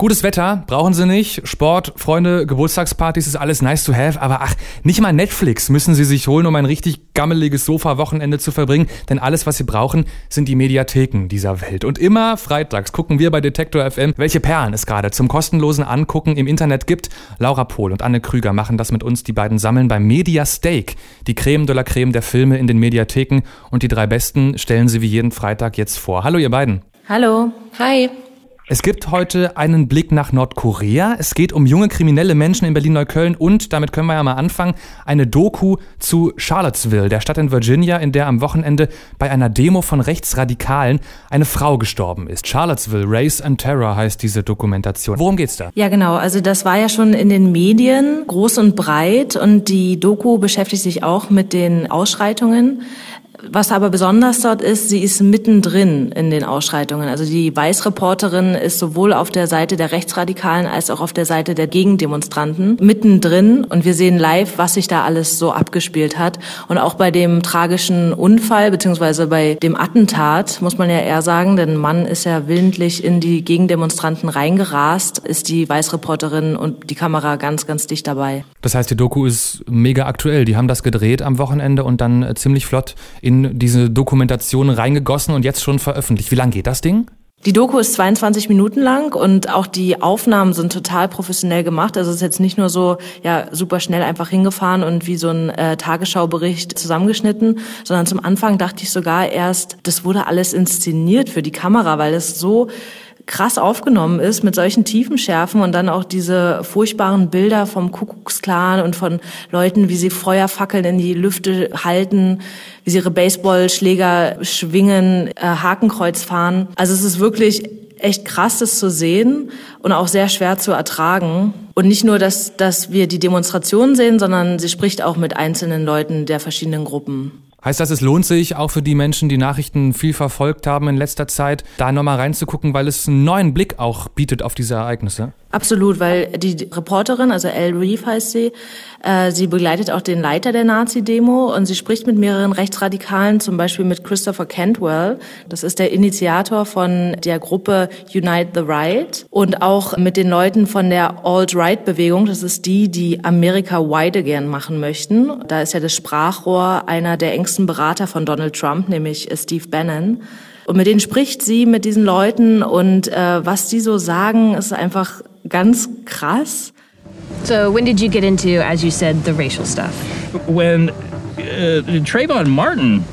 Gutes Wetter brauchen sie nicht. Sport, Freunde, Geburtstagspartys ist alles nice to have. Aber ach, nicht mal Netflix müssen sie sich holen, um ein richtig gammeliges Sofa-Wochenende zu verbringen. Denn alles, was sie brauchen, sind die Mediatheken dieser Welt. Und immer freitags gucken wir bei Detektor FM, welche Perlen es gerade zum kostenlosen Angucken im Internet gibt. Laura Pohl und Anne Krüger machen das mit uns. Die beiden sammeln beim Media Steak die Creme de la Creme der Filme in den Mediatheken. Und die drei besten stellen sie wie jeden Freitag jetzt vor. Hallo, ihr beiden. Hallo. Hi. Es gibt heute einen Blick nach Nordkorea. Es geht um junge kriminelle Menschen in Berlin-Neukölln und, damit können wir ja mal anfangen, eine Doku zu Charlottesville, der Stadt in Virginia, in der am Wochenende bei einer Demo von Rechtsradikalen eine Frau gestorben ist. Charlottesville, Race and Terror heißt diese Dokumentation. Worum geht's da? Ja, genau. Also das war ja schon in den Medien groß und breit und die Doku beschäftigt sich auch mit den Ausschreitungen. Was aber besonders dort ist, sie ist mittendrin in den Ausschreitungen. Also die Weißreporterin ist sowohl auf der Seite der Rechtsradikalen als auch auf der Seite der Gegendemonstranten mittendrin und wir sehen live, was sich da alles so abgespielt hat. Und auch bei dem tragischen Unfall beziehungsweise bei dem Attentat, muss man ja eher sagen, denn Mann ist ja willentlich in die Gegendemonstranten reingerast, ist die Weißreporterin und die Kamera ganz, ganz dicht dabei. Das heißt, die Doku ist mega aktuell. Die haben das gedreht am Wochenende und dann äh, ziemlich flott in diese Dokumentation reingegossen und jetzt schon veröffentlicht. Wie lang geht das Ding? Die Doku ist 22 Minuten lang und auch die Aufnahmen sind total professionell gemacht. Also es ist jetzt nicht nur so ja super schnell einfach hingefahren und wie so ein äh, Tagesschaubericht zusammengeschnitten, sondern zum Anfang dachte ich sogar erst, das wurde alles inszeniert für die Kamera, weil es so krass aufgenommen ist mit solchen Tiefenschärfen und dann auch diese furchtbaren Bilder vom Kuckucksklan und von Leuten, wie sie Feuerfackeln in die Lüfte halten, wie sie ihre Baseballschläger schwingen, äh, Hakenkreuz fahren. Also es ist wirklich echt krass, das zu sehen und auch sehr schwer zu ertragen. Und nicht nur, dass, dass wir die Demonstration sehen, sondern sie spricht auch mit einzelnen Leuten der verschiedenen Gruppen. Heißt das, es lohnt sich auch für die Menschen, die Nachrichten viel verfolgt haben in letzter Zeit, da nochmal reinzugucken, weil es einen neuen Blick auch bietet auf diese Ereignisse? Absolut, weil die Reporterin, also Elle Reeve heißt sie, äh, sie begleitet auch den Leiter der Nazi-Demo und sie spricht mit mehreren Rechtsradikalen, zum Beispiel mit Christopher Cantwell. Das ist der Initiator von der Gruppe Unite the Right und auch mit den Leuten von der Alt-Right-Bewegung. Das ist die, die America Wide Again machen möchten. Da ist ja das Sprachrohr einer der engsten Berater von Donald Trump, nämlich Steve Bannon. Und mit denen spricht sie, mit diesen Leuten und äh, was die so sagen, ist einfach ganz krass. So when did you get into, as you said, the racial stuff? When uh, Trayvon Martin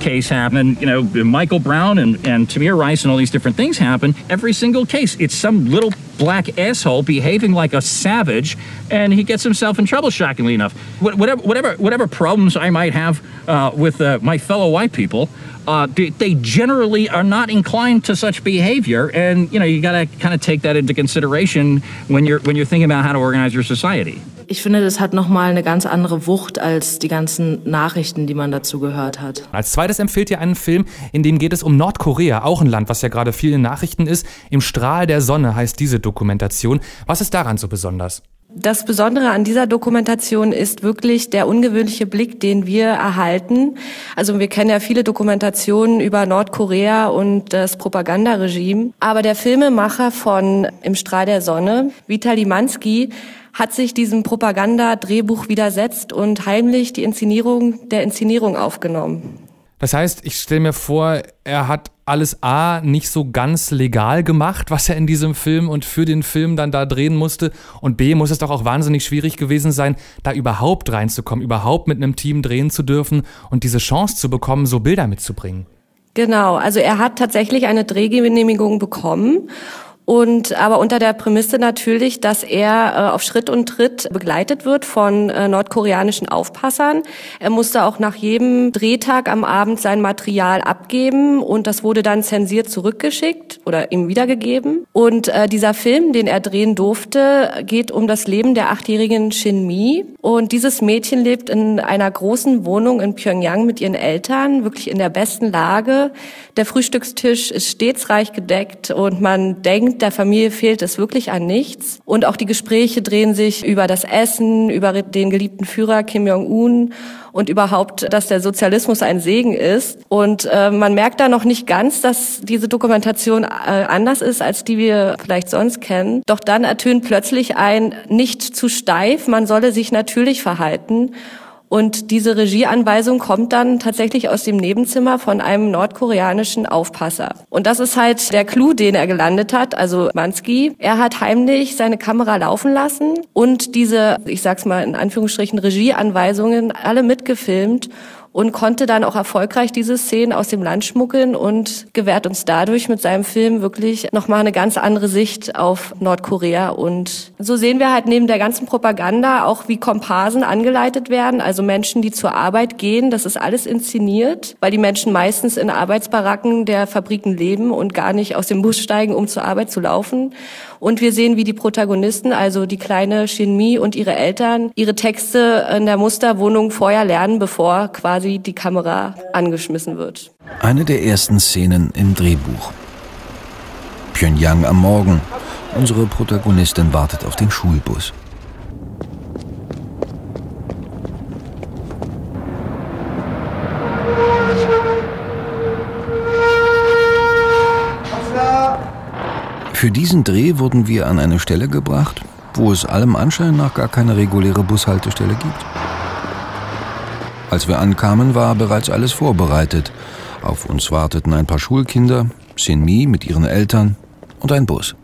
case happened, you know, Michael Brown and, and Tamir Rice and all these different things happen, every single case, it's some little black asshole behaving like a savage, and he gets himself in trouble, shockingly enough. Whatever, whatever, whatever problems I might have uh, with uh, my fellow white people, uh, they generally are not inclined to such behavior, and you know you got to kind of take that into consideration when you're when you're thinking about how to organize your society. Ich finde, das hat nochmal eine ganz andere Wucht als die ganzen Nachrichten, die man dazu gehört hat. Als zweites empfiehlt ihr einen Film, in dem geht es um Nordkorea, auch ein Land, was ja gerade viel in Nachrichten ist. Im Strahl der Sonne heißt diese Dokumentation. Was ist daran so besonders? Das Besondere an dieser Dokumentation ist wirklich der ungewöhnliche Blick, den wir erhalten. Also wir kennen ja viele Dokumentationen über Nordkorea und das Propagandaregime. Aber der Filmemacher von Im Strahl der Sonne, Vitali Mansky, hat sich diesem Propaganda-Drehbuch widersetzt und heimlich die Inszenierung der Inszenierung aufgenommen. Das heißt, ich stelle mir vor, er hat alles A nicht so ganz legal gemacht, was er in diesem Film und für den Film dann da drehen musste. Und B muss es doch auch wahnsinnig schwierig gewesen sein, da überhaupt reinzukommen, überhaupt mit einem Team drehen zu dürfen und diese Chance zu bekommen, so Bilder mitzubringen. Genau, also er hat tatsächlich eine Drehgenehmigung bekommen und aber unter der Prämisse natürlich, dass er äh, auf Schritt und Tritt begleitet wird von äh, nordkoreanischen Aufpassern. Er musste auch nach jedem Drehtag am Abend sein Material abgeben und das wurde dann zensiert zurückgeschickt oder ihm wiedergegeben. Und äh, dieser Film, den er drehen durfte, geht um das Leben der achtjährigen Shin Mi. Und dieses Mädchen lebt in einer großen Wohnung in Pyongyang mit ihren Eltern, wirklich in der besten Lage. Der Frühstückstisch ist stets reich gedeckt und man denkt, denkt, der Familie fehlt es wirklich an nichts. Und auch die Gespräche drehen sich über das Essen, über den geliebten Führer Kim Jong-un und überhaupt, dass der Sozialismus ein Segen ist. Und äh, man merkt da noch nicht ganz, dass diese Dokumentation äh, anders ist, als die wir vielleicht sonst kennen. Doch dann ertönt plötzlich ein nicht zu steif, man solle sich natürlich verhalten. Und diese Regieanweisung kommt dann tatsächlich aus dem Nebenzimmer von einem nordkoreanischen Aufpasser. Und das ist halt der Clou, den er gelandet hat, also Mansky. Er hat heimlich seine Kamera laufen lassen und diese, ich sag's mal in Anführungsstrichen, Regieanweisungen alle mitgefilmt und konnte dann auch erfolgreich diese Szenen aus dem Land schmuggeln und gewährt uns dadurch mit seinem Film wirklich nochmal eine ganz andere Sicht auf Nordkorea. Und so sehen wir halt neben der ganzen Propaganda auch, wie Komparsen angeleitet werden, also Menschen, die zur Arbeit gehen. Das ist alles inszeniert, weil die Menschen meistens in Arbeitsbaracken der Fabriken leben und gar nicht aus dem Bus steigen, um zur Arbeit zu laufen. Und wir sehen, wie die Protagonisten, also die kleine Shinmi und ihre Eltern, ihre Texte in der Musterwohnung vorher lernen, bevor quasi die Kamera angeschmissen wird. Eine der ersten Szenen im Drehbuch. Pyongyang am Morgen. Unsere Protagonistin wartet auf den Schulbus. Für diesen Dreh wurden wir an eine Stelle gebracht, wo es allem Anschein nach gar keine reguläre Bushaltestelle gibt. Als wir ankamen, war bereits alles vorbereitet. Auf uns warteten ein paar Schulkinder, Sinmi mit ihren Eltern und ein Bus.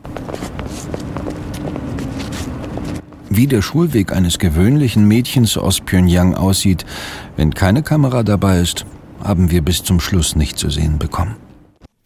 Wie der Schulweg eines gewöhnlichen Mädchens aus Pyongyang aussieht, wenn keine Kamera dabei ist, haben wir bis zum Schluss nicht zu sehen bekommen.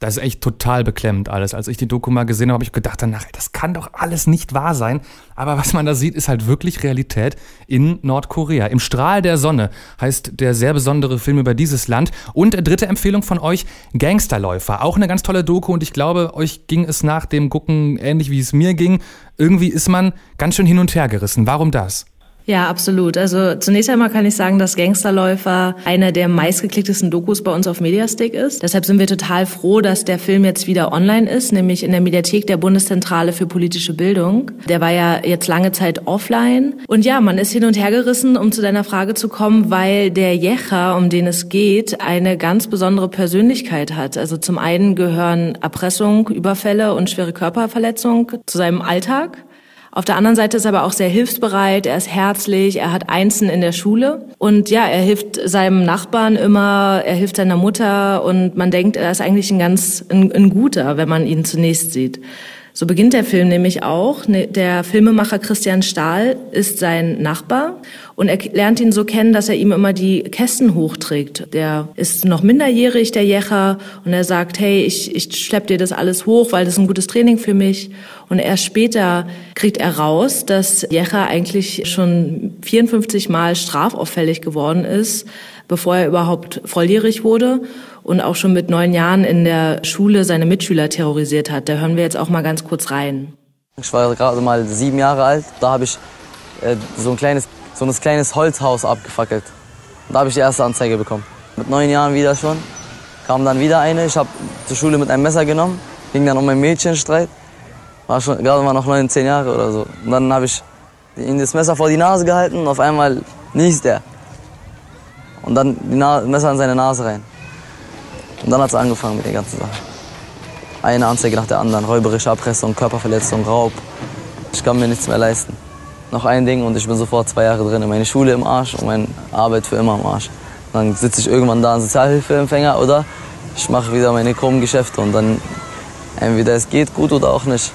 Das ist echt total beklemmend alles. Als ich die Doku mal gesehen habe, habe ich gedacht danach, das kann doch alles nicht wahr sein. Aber was man da sieht, ist halt wirklich Realität in Nordkorea. Im Strahl der Sonne heißt der sehr besondere Film über dieses Land. Und dritte Empfehlung von euch, Gangsterläufer. Auch eine ganz tolle Doku und ich glaube, euch ging es nach dem Gucken ähnlich wie es mir ging. Irgendwie ist man ganz schön hin und her gerissen. Warum das? Ja, absolut. Also zunächst einmal kann ich sagen, dass Gangsterläufer einer der meistgeklicktesten Dokus bei uns auf Mediastick ist. Deshalb sind wir total froh, dass der Film jetzt wieder online ist, nämlich in der Mediathek der Bundeszentrale für politische Bildung. Der war ja jetzt lange Zeit offline. Und ja, man ist hin und her gerissen, um zu deiner Frage zu kommen, weil der Jecher, um den es geht, eine ganz besondere Persönlichkeit hat. Also zum einen gehören Erpressung, Überfälle und schwere Körperverletzung zu seinem Alltag. Auf der anderen Seite ist er aber auch sehr hilfsbereit, er ist herzlich, er hat Einsen in der Schule und ja, er hilft seinem Nachbarn immer, er hilft seiner Mutter und man denkt, er ist eigentlich ein ganz ein, ein guter, wenn man ihn zunächst sieht. So beginnt der Film nämlich auch. Ne, der Filmemacher Christian Stahl ist sein Nachbar und er lernt ihn so kennen, dass er ihm immer die Kästen hochträgt. Der ist noch minderjährig, der Jecher, und er sagt, hey, ich, ich schlepp dir das alles hoch, weil das ist ein gutes Training für mich. Und erst später kriegt er raus, dass Jecher eigentlich schon 54 Mal strafauffällig geworden ist, bevor er überhaupt volljährig wurde und auch schon mit neun Jahren in der Schule seine Mitschüler terrorisiert hat. Da hören wir jetzt auch mal ganz kurz rein. Ich war gerade mal sieben Jahre alt. Da habe ich äh, so, ein kleines, so ein kleines Holzhaus abgefackelt. da habe ich die erste Anzeige bekommen. Mit neun Jahren wieder schon. Kam dann wieder eine. Ich habe zur Schule mit einem Messer genommen. Ging dann um einen Mädchenstreit. War schon, gerade mal noch neun, zehn Jahre oder so. Und dann habe ich ihm das Messer vor die Nase gehalten und auf einmal niest er. Und dann die Messer in seine Nase rein. Und dann hat es angefangen mit der ganzen Sache. Eine Anzeige nach der anderen, räuberische Erpressung, Körperverletzung, Raub. Ich kann mir nichts mehr leisten. Noch ein Ding und ich bin sofort zwei Jahre drin. Meine Schule im Arsch und meine Arbeit für immer im Arsch. Dann sitze ich irgendwann da, ein Sozialhilfeempfänger oder ich mache wieder meine krummen Geschäfte und dann entweder es geht gut oder auch nicht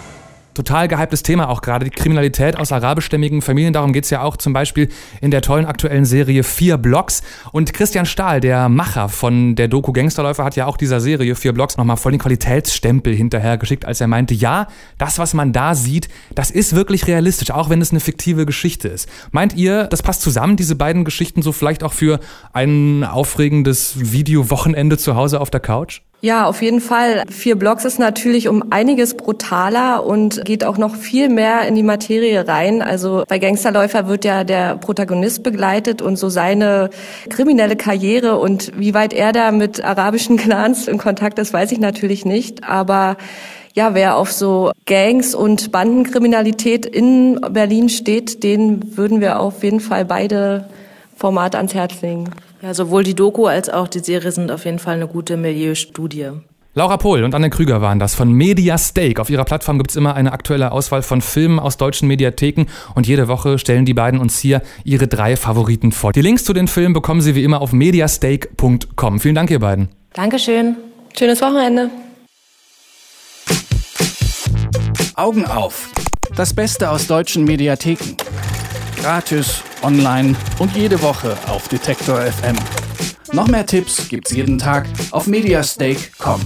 total gehyptes Thema auch gerade, die Kriminalität aus arabischstämmigen Familien. Darum geht es ja auch zum Beispiel in der tollen aktuellen Serie Vier Blocks. Und Christian Stahl, der Macher von der Doku Gangsterläufer, hat ja auch dieser Serie Vier Blocks nochmal voll den Qualitätsstempel hinterhergeschickt, als er meinte, ja, das, was man da sieht, das ist wirklich realistisch, auch wenn es eine fiktive Geschichte ist. Meint ihr, das passt zusammen, diese beiden Geschichten, so vielleicht auch für ein aufregendes Video-Wochenende zu Hause auf der Couch? Ja, auf jeden Fall. Vier Blocks ist natürlich um einiges brutaler und geht auch noch viel mehr in die Materie rein. Also bei Gangsterläufer wird ja der Protagonist begleitet und so seine kriminelle Karriere und wie weit er da mit arabischen Clans in Kontakt ist, weiß ich natürlich nicht. Aber ja, wer auf so Gangs und Bandenkriminalität in Berlin steht, den würden wir auf jeden Fall beide Formate ans Herz legen. Ja, sowohl die Doku als auch die Serie sind auf jeden Fall eine gute Milieustudie. Laura Pohl und Anne Krüger waren das von Media Steak. Auf ihrer Plattform gibt es immer eine aktuelle Auswahl von Filmen aus deutschen Mediatheken und jede Woche stellen die beiden uns hier ihre drei Favoriten vor. Die Links zu den Filmen bekommen Sie wie immer auf mediasteak.com. Vielen Dank, ihr beiden. Dankeschön. Schönes Wochenende. Augen auf. Das Beste aus deutschen Mediatheken. Gratis, online und jede Woche auf Detektor FM. Noch mehr Tipps gibt's jeden Tag auf mediastake.com.